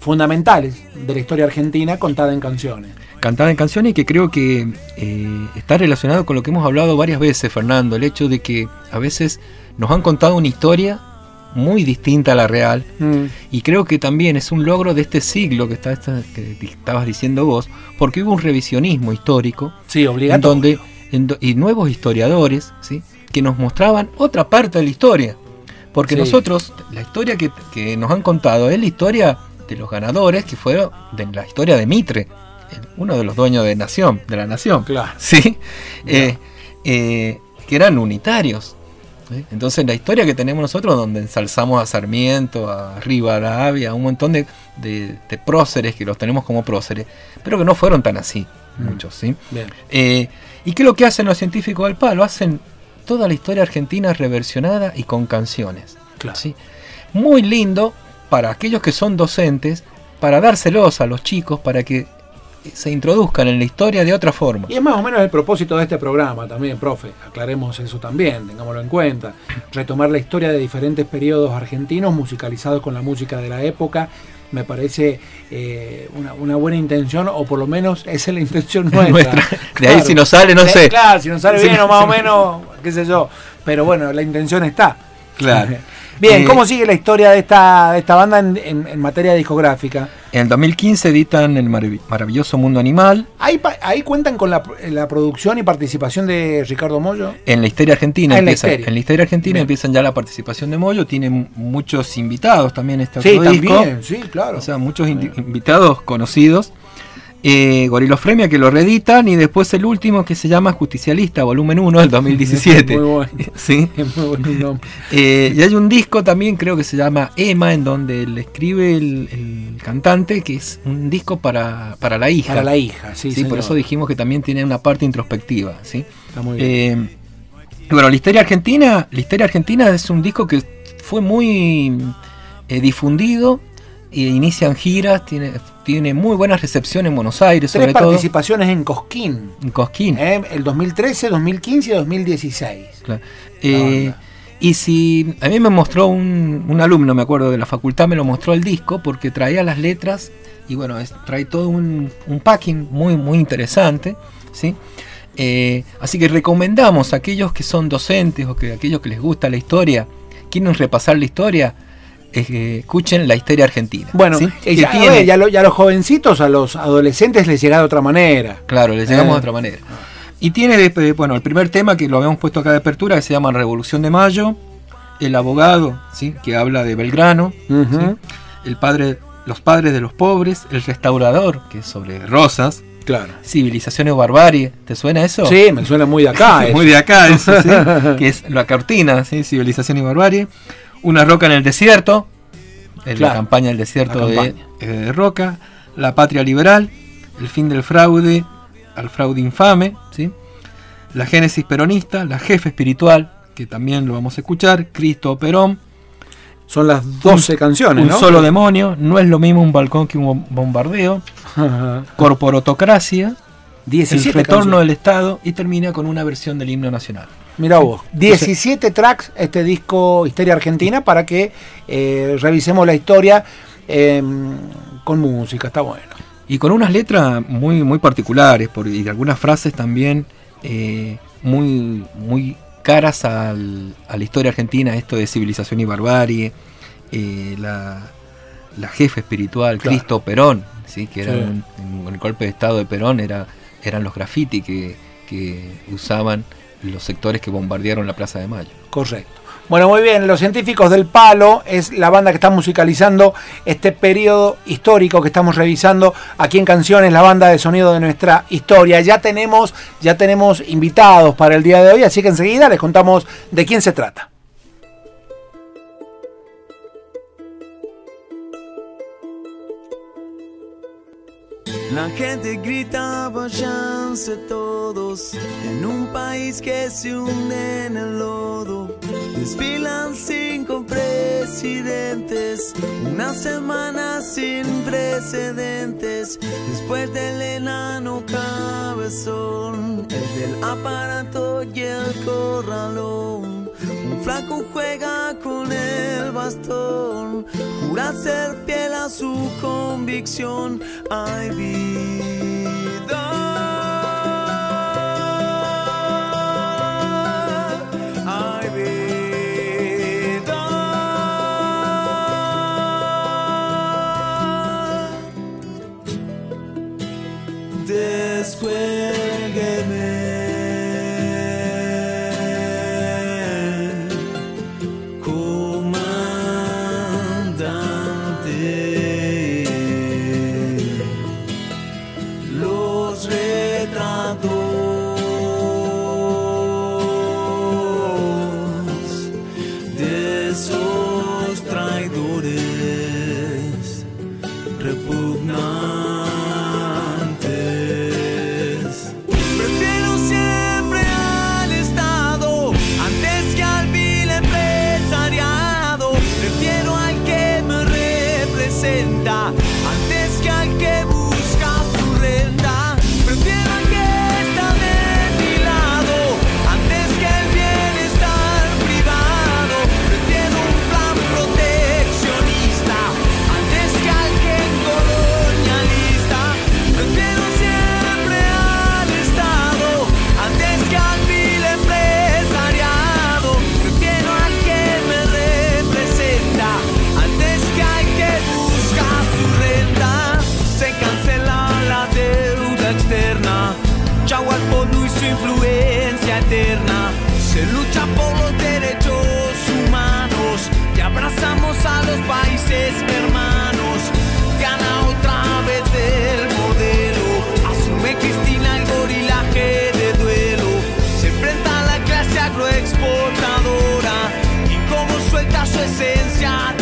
fundamentales de la historia argentina contada en canciones. Cantada en canciones y que creo que eh, está relacionado con lo que hemos hablado varias veces, Fernando, el hecho de que a veces nos han contado una historia muy distinta a la real Mm. y creo que también es un logro de este siglo que, está, que estabas diciendo vos, porque hubo un revisionismo histórico Sí, en donde en y nuevos historiadores ¿sí? que nos mostraban otra parte de la historia. Porque Sí. nosotros, la historia que, que nos han contado es la historia de los ganadores, que fueron de la historia de Mitre, uno de los dueños de nación, de la nación. Claro. ¿sí? Eh, eh, que eran unitarios. ¿sí? Entonces la historia que tenemos nosotros, donde ensalzamos a Sarmiento, a Rivadavia, a un montón de, de- de próceres que los tenemos como próceres, pero que no fueron tan así, muchos, ¿sí? Eh, ¿Y qué es lo que hacen los científicos del palo? Hacen toda la historia argentina reversionada y con canciones. Claro. ¿sí? Muy lindo para aquellos que son docentes, para dárselos a los chicos, para que se introduzcan en la historia de otra forma. Y es más o menos el propósito de este programa también, profe. Aclaremos eso también, tengámoslo en cuenta. Retomar la historia de diferentes periodos argentinos musicalizados con la música de la época. Me parece eh, una, una buena intención, o por lo menos esa es la intención nuestra. Nuestra. De ahí si nos sale, no sé. Claro, si nos sale Sí, bien o más o menos, qué sé yo. Pero bueno, la intención está. Claro. Bien, Eh, ¿cómo sigue la historia de esta, de esta banda en, en- en materia discográfica? En el 2015 editan El Marav- Maravilloso Mundo Animal. Ahí, ahí cuentan con la, la producción y participación de Ricardo Mollo. En la historia argentina Ah, en la empieza, en la historia argentina Bien. empiezan ya la participación de Moyo, tiene muchos invitados también este Sí, disco. también, sí, claro. O sea, muchos invitados conocidos. Eh, Gorilofremia que lo reeditan y después el último que se llama Justicialista, volumen 1 del 2017. Muy bueno. Sí. Es muy buen nombre. Eh, y hay un disco también, creo que se llama Emma, en donde le escribe el, el cantante, que es un disco para, para la hija. Para la hija, sí, Sí, por eso dijimos que también tiene una parte introspectiva, ¿sí? Está muy bien. Eh, bueno, la historia argentina, la historia argentina es un disco que fue muy eh, difundido e inician giras, tiene, tiene muy buena recepción en Buenos Aires, Tres sobre todo. participaciones en Cosquín. En Cosquín. ¿eh? El 2013, 2015 y 2016. Claro. Eh, y si a mí me mostró un, un, alumno, me acuerdo de la facultad, me lo mostró el disco porque traía las letras y bueno, es, trae todo un, un, packing muy, muy interesante. ¿sí? Eh, así que recomendamos a aquellos que son docentes o que aquellos que les gusta la historia, quieren repasar la historia, escuchen la historia argentina. Bueno, ¿sí? ya, tiene... ya, lo, ya, a los jovencitos, a los adolescentes les llega de otra manera. Claro, les llegamos eh. de otra manera. Y tiene, bueno, el primer tema que lo habíamos puesto acá de apertura, que se llama Revolución de Mayo, el abogado, ¿sí? que habla de Belgrano, uh -huh. ¿sí? el padre, los padres de los pobres, el restaurador, que es sobre Rosas, Claro. Civilización o barbarie. ¿Te suena eso? Sí, me suena muy de acá. muy de acá, eso, ¿sí? que es la cortina, ¿sí? Civilización y barbarie. Una roca en el desierto. En claro. la campaña del desierto de, eh, de, Roca. La patria liberal. El fin del fraude. Al fraude infame. ¿sí? La génesis peronista. La jefe espiritual. Que también lo vamos a escuchar. Cristo Perón. Son las 12 un, canciones, un ¿no? solo demonio. No es lo mismo un balcón que un bombardeo. Corporotocracia, 17 el retorno canciones. del Estado y termina con una versión del himno nacional. Mira vos, 17 tracks este disco Historia Argentina para que eh, revisemos la historia eh, con música, está bueno. Y con unas letras muy, muy particulares por, y algunas frases también eh, muy, muy caras al, a la historia argentina, esto de civilización y barbarie, eh, la, la jefe espiritual, claro. Cristo Perón, ¿sí? que era sí. un, un, el golpe de estado de Perón, era, eran los graffiti que, que usaban los sectores que bombardearon la Plaza de Mayo. Correcto. Bueno, muy bien, los científicos del palo es la banda que está musicalizando este periodo histórico que estamos revisando aquí en Canciones, la banda de sonido de nuestra historia. Ya tenemos, ya tenemos invitados para el día de hoy, así que enseguida les contamos de quién se trata. La gente grita, váyanse todos en un país que se hunde en el lodo. Desfilan cinco presidentes, una semana sin precedentes. Después del enano cabezón, el del aparato y el corralón. Flaco juega con el bastón, jura ser fiel a su convicción. Vida. Y su influencia eterna. Se lucha por los derechos humanos y abrazamos a los países hermanos. Gana otra vez el modelo. Asume Cristina el gorilaje de duelo. Se enfrenta a la clase agroexportadora y como suelta su esencia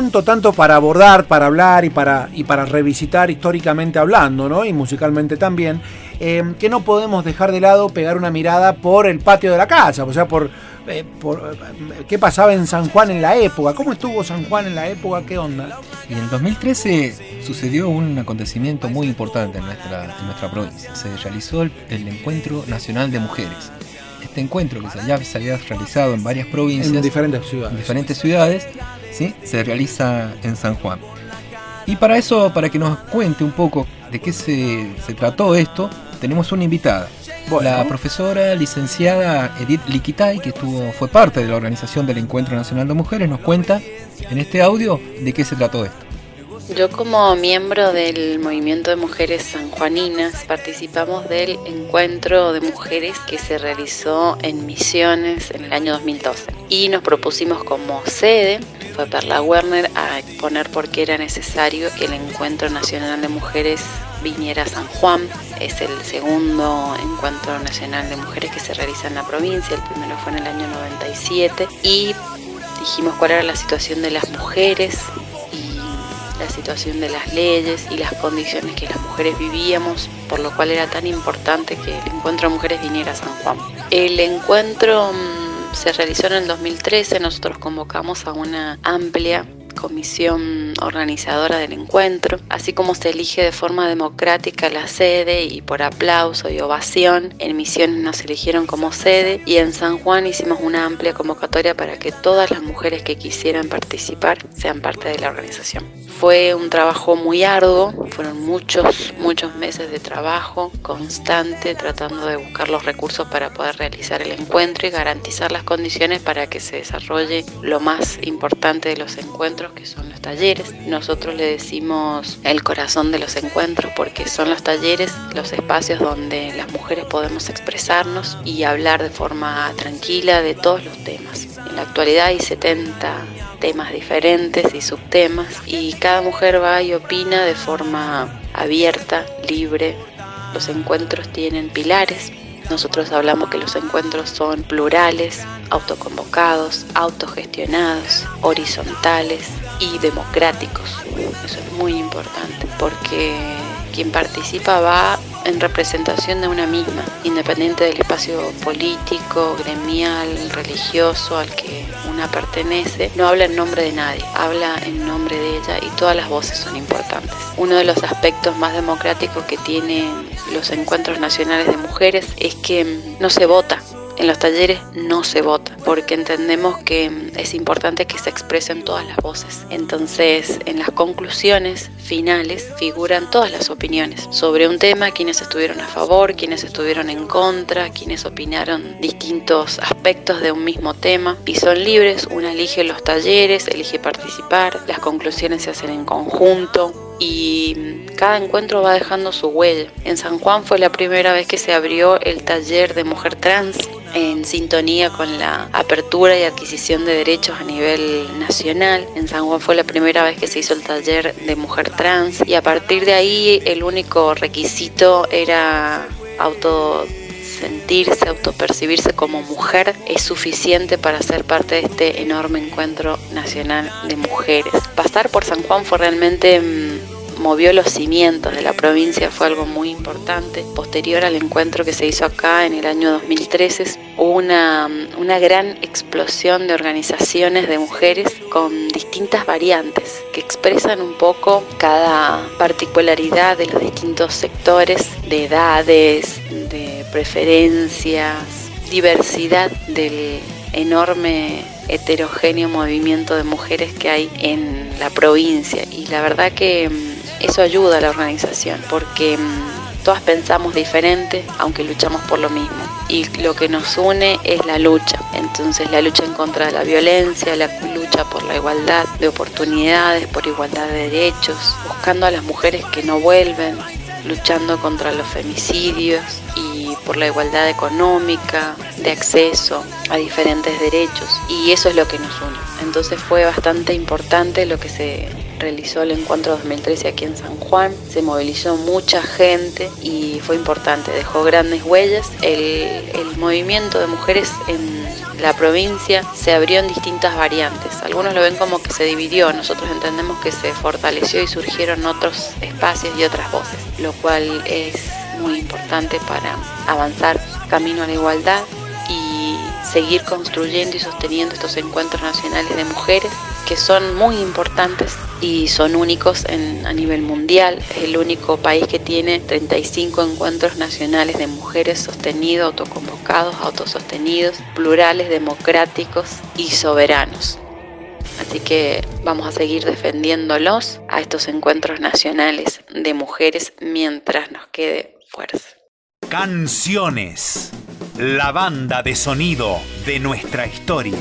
tanto, tanto para abordar, para hablar y para, y para revisitar históricamente hablando, ¿no? Y musicalmente también, eh, que no podemos dejar de lado pegar una mirada por el patio de la casa, o sea, por, eh, por eh, qué pasaba en San Juan en la época, cómo estuvo San Juan en la época, qué onda. Y en el 2013 sucedió un acontecimiento muy importante en nuestra, en nuestra provincia. Se realizó el, Encuentro Nacional de Mujeres. Este encuentro que ya se había realizado en varias provincias, en diferentes ciudades, en diferentes ciudades se realiza en San Juan. Y para eso, para que nos cuente un poco de qué se, trató esto, tenemos una invitada. La profesora licenciada Edith Liquitay, que estuvo, fue parte de la organización del Encuentro Nacional de Mujeres, nos cuenta en este audio de qué se trató esto. Yo como miembro del movimiento de mujeres sanjuaninas participamos del encuentro de mujeres que se realizó en Misiones en el año 2012 y nos propusimos como sede fue Perla Werner a exponer por qué era necesario que el Encuentro Nacional de Mujeres viniera a San Juan. Es el segundo Encuentro Nacional de Mujeres que se realiza en la provincia, el primero fue en el año 97 y dijimos cuál era la situación de las mujeres la situación de las leyes y las condiciones que las mujeres vivíamos, por lo cual era tan importante que el encuentro de mujeres viniera a San Juan. El encuentro mm, se realizó en el 2013, nosotros convocamos a una amplia comisión organizadora del encuentro, así como se elige de forma democrática la sede y por aplauso y ovación, en Misiones nos eligieron como sede y en San Juan hicimos una amplia convocatoria para que todas las mujeres que quisieran participar sean parte de la organización. Fue un trabajo muy arduo, fueron muchos, muchos meses de trabajo constante tratando de buscar los recursos para poder realizar el encuentro y garantizar las condiciones para que se desarrolle lo más importante de los encuentros, que son los talleres. Nosotros le decimos el corazón de los encuentros porque son los talleres, los espacios donde las mujeres podemos expresarnos y hablar de forma tranquila de todos los temas. En la actualidad hay 70 temas diferentes y subtemas y cada mujer va y opina de forma abierta, libre. Los encuentros tienen pilares. Nosotros hablamos que los encuentros son plurales, autoconvocados, autogestionados, horizontales y democráticos. Eso es muy importante porque quien participa va en representación de una misma, independiente del espacio político, gremial, religioso al que una pertenece, no habla en nombre de nadie, habla en nombre de ella y todas las voces son importantes. Uno de los aspectos más democráticos que tienen los encuentros nacionales de mujeres es que no se vota, en los talleres no se vota, porque entendemos que es importante que se expresen todas las voces. Entonces, en las conclusiones finales figuran todas las opiniones sobre un tema, quienes estuvieron a favor, quienes estuvieron en contra, quienes opinaron distintos aspectos de un mismo tema y son libres, una elige los talleres, elige participar, las conclusiones se hacen en conjunto, y cada encuentro va dejando su huella. En San Juan fue la primera vez que se abrió el taller de mujer trans en sintonía con la apertura y adquisición de derechos a nivel nacional. En San Juan fue la primera vez que se hizo el taller de mujer trans y a partir de ahí el único requisito era auto sentirse, autopercibirse como mujer es suficiente para ser parte de este enorme encuentro nacional de mujeres. Pasar por San Juan fue realmente mm, movió los cimientos de la provincia, fue algo muy importante. Posterior al encuentro que se hizo acá en el año 2013, hubo una, una gran explosión de organizaciones de mujeres con distintas variantes que expresan un poco cada particularidad de los distintos sectores, de edades, de preferencias, diversidad del enorme heterogéneo movimiento de mujeres que hay en la provincia y la verdad que mm, eso ayuda a la organización porque mm, todas pensamos diferente aunque luchamos por lo mismo y lo que nos une es la lucha. Entonces la lucha en contra de la violencia, la lucha por la igualdad de oportunidades, por igualdad de derechos, buscando a las mujeres que no vuelven, luchando contra los femicidios y por la igualdad económica, de acceso a diferentes derechos. Y eso es lo que nos une. Entonces fue bastante importante lo que se realizó el encuentro 2013 aquí en San Juan. Se movilizó mucha gente y fue importante, dejó grandes huellas. El, el movimiento de mujeres en La provincia se abrió en distintas variantes. Algunos lo ven como que se dividió, nosotros entendemos que se fortaleció y surgieron otros espacios y otras voces, lo cual es muy importante para avanzar camino a la igualdad seguir construyendo y sosteniendo estos encuentros nacionales de mujeres que son muy importantes y son únicos a nivel mundial. Es el único país que tiene 35 encuentros nacionales de mujeres sostenidos, autoconvocados, autosostenidos, plurales, democráticos y soberanos. Así que vamos a seguir defendiéndolos a estos encuentros nacionales de mujeres mientras nos quede fuerza. Canciones, la banda de sonido de nuestra historia.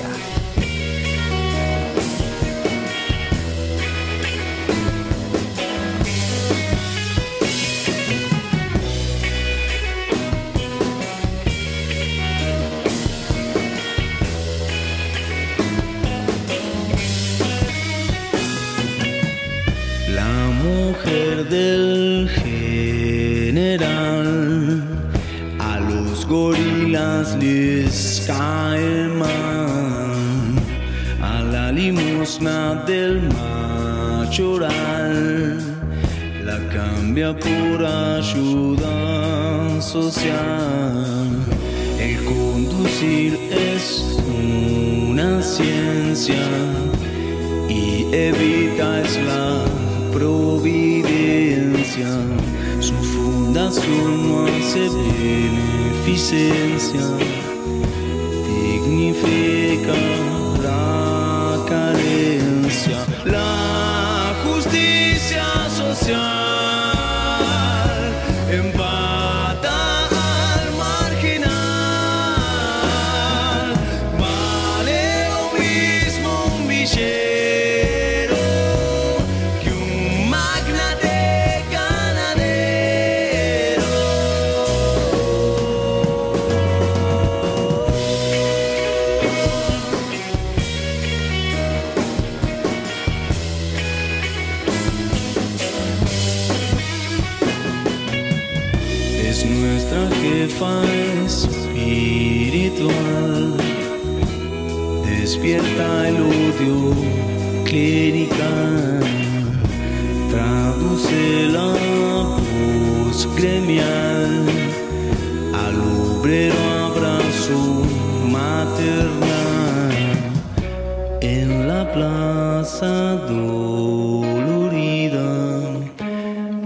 La plaza dolorida,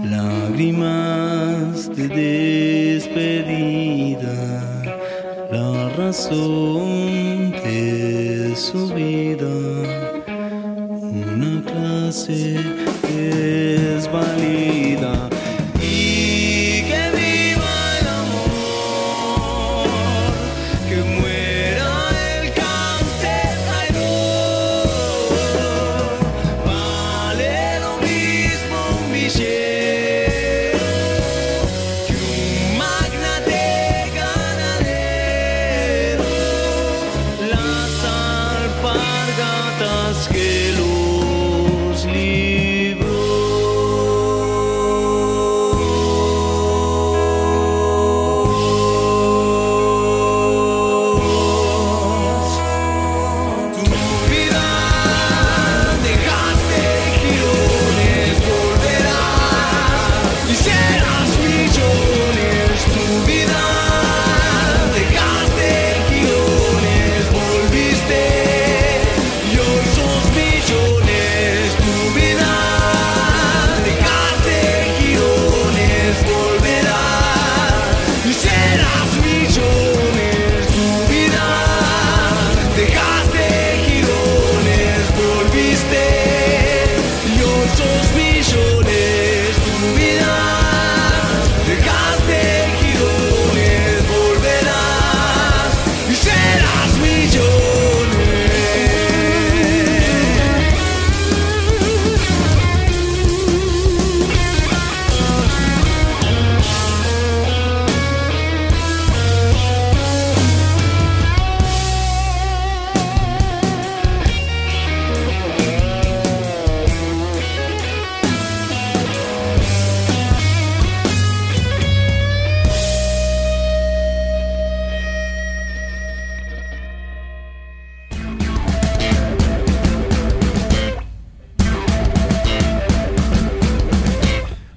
lágrimas de razón de su vida, una clase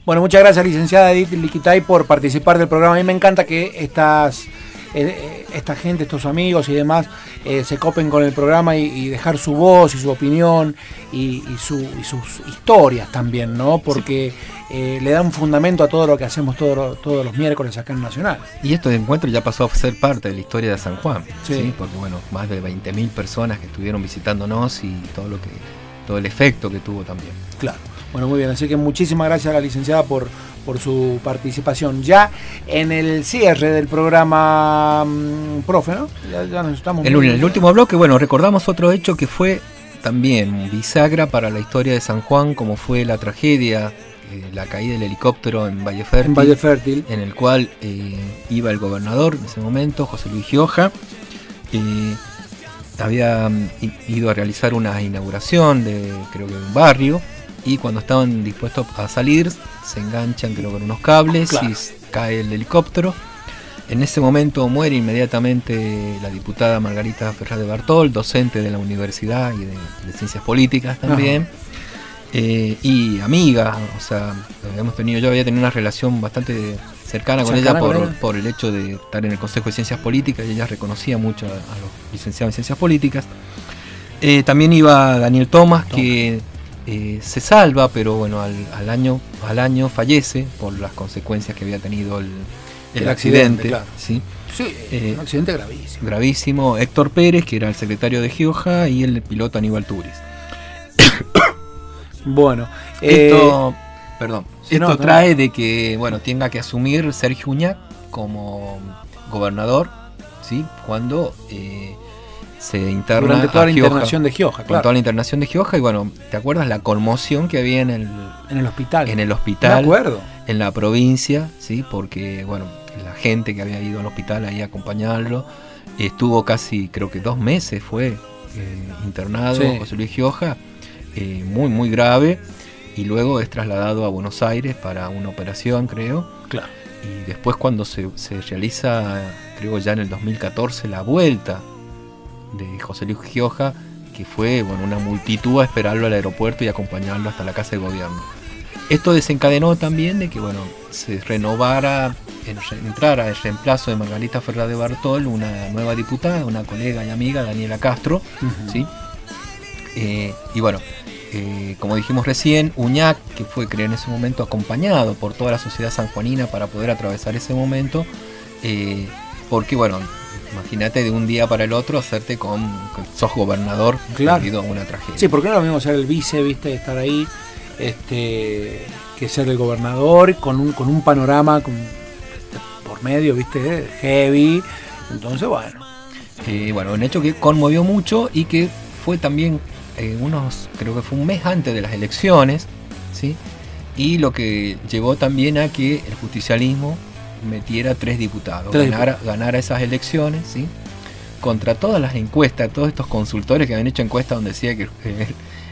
Bueno, muchas gracias, licenciada Edith Liquitay, por participar del programa. A mí me encanta que estas, eh, esta gente, estos amigos y demás, eh, se copen con el programa y, dejar su voz y su opinión y, sus historias también, ¿no? Porque eh, le dan fundamento a todo lo que hacemos todos los miércoles acá en Nacional. Y esto de encuentro ya pasó a ser parte de la historia de San Juan, sí. Porque, bueno, más de 20.000 personas que estuvieron visitándonos y todo lo que todo el efecto que tuvo también. Claro. Bueno, muy bien, así que muchísimas gracias a la licenciada por, por su participación. Ya en el cierre del programa, mm, profe, ¿no? Ya, nos estamos... El, último bloque, bueno, recordamos otro hecho que fue también bisagra para la historia de San Juan, como fue la tragedia, eh, la caída del helicóptero en Valle Fértil. En Valle Fértil. En el cual eh, iba el gobernador en ese momento, José Luis Gioja. Eh, había mm, ido a realizar una inauguración de, creo que de un barrio y cuando estaban dispuestos a salir se enganchan creo con unos cables y cae el helicóptero. En ese momento muere inmediatamente la diputada Margarita Ferraz de Bartol, docente de la universidad y de, ciencias políticas también. Eh, y amiga, o sea, habíamos tenido, yo había tenido una relación bastante cercana con ella por, el hecho de estar en el Consejo de Ciencias Políticas y ella reconocía mucho a, los licenciados en Ciencias Políticas. Eh, también iba Daniel Thomas, que eh, se salva, pero bueno, al, año, al año fallece por las consecuencias que había tenido el, accidente. ¿sí? Eh, un accidente gravísimo. Gravísimo. Héctor Pérez, que era el secretario de Gioja, y el piloto Aníbal Turis. bueno, esto, eh, perdón, esto trae de que bueno tenga que asumir Sergio Uñac como gobernador, ¿sí? Cuando se interna durante toda la internación de Gioja, claro. toda la internación de Gioja y bueno, ¿te acuerdas la conmoción que había en el en el hospital? En el hospital. acuerdo. En la provincia, sí, porque bueno, la gente que había ido al hospital ahí a acompañarlo estuvo casi creo que dos meses fue eh, internado José Luis Gioja, eh, muy muy grave y luego es trasladado a Buenos Aires para una operación, creo. Claro. Y después cuando se, se realiza, creo ya en el 2014, la vuelta de José Luis Gioja, que fue bueno, una multitud a esperarlo al aeropuerto y acompañarlo hasta la casa de gobierno. Esto desencadenó también de que bueno, se renovara, entrara el reemplazo de Margarita Ferrer de Bartol, una nueva diputada, una colega y amiga, Daniela Castro. ¿sí? Eh, y bueno, eh, como dijimos recién, Uñac, que fue creo en ese momento acompañado por toda la sociedad sanjuanina para poder atravesar ese momento, eh, porque bueno, Imagínate de un día para el otro hacerte con sos gobernador claro. debido a una tragedia. Sí, porque no es lo mismo ser el vice, viste, estar ahí, este, que ser el gobernador con un, con un panorama con, este, por medio, viste, heavy. Entonces, bueno. Eh, bueno, un hecho que conmovió mucho y que fue también eh, unos, creo que fue un mes antes de las elecciones, ¿sí? Y lo que llevó también a que el justicialismo metiera tres diputados, ganara, esas elecciones, ¿sí? Contra todas las encuestas, todos estos consultores que habían hecho encuestas donde decía que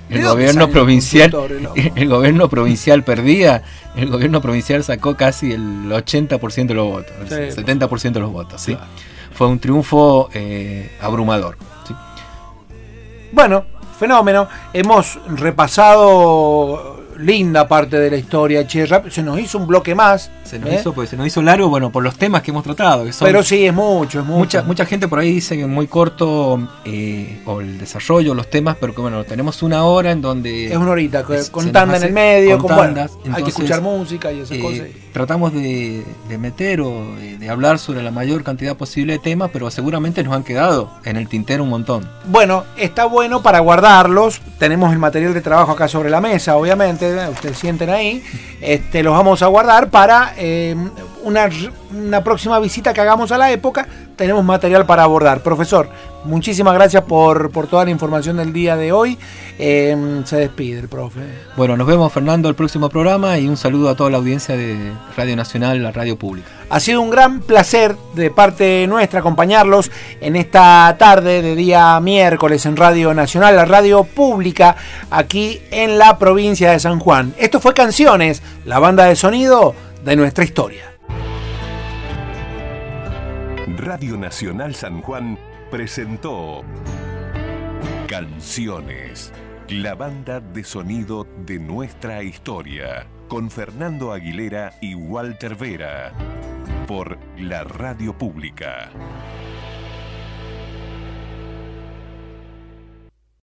el, gobierno provincial el, gobierno provincial perdía, el gobierno provincial sacó casi el 80% de los votos, el 70% de los votos, ¿sí? Fue un triunfo eh, abrumador. Bueno, fenómeno. Hemos repasado linda parte de la historia, che, se nos hizo un bloque más. Se nos, ¿eh? hizo, pues, se nos hizo largo, bueno, por los temas que hemos tratado. Pero sí, es mucho, es mucho. Mucha, mucha gente por ahí dice que es muy corto eh, o el desarrollo, los temas, pero que bueno, tenemos una hora en donde... Es una horita, con tanda en el medio, con, hay que escuchar música y esas eh, cosas. Tratamos de, meter o de, hablar sobre la mayor cantidad posible de temas, pero seguramente nos han quedado en el tintero un montón. Bueno, está bueno para guardarlos. Tenemos el material de trabajo acá sobre la mesa, obviamente ustedes sienten ahí, este, los vamos a guardar para eh, una, una, próxima visita que hagamos a la época. Tenemos material para abordar. Profesor, muchísimas gracias por, toda la información del día de hoy. Eh, se despide el profe. Bueno, nos vemos Fernando el próximo programa y un saludo a toda la audiencia de Radio Nacional, la radio pública. Ha sido un gran placer de parte nuestra acompañarlos en esta tarde de día miércoles en Radio Nacional, la radio pública, aquí en la provincia de San Juan. Esto fue Canciones, la banda de sonido de nuestra historia. Radio Nacional San Juan presentó Canciones, la banda de sonido de nuestra historia. con Fernando Aguilera y Walter Vera por la Radio Pública.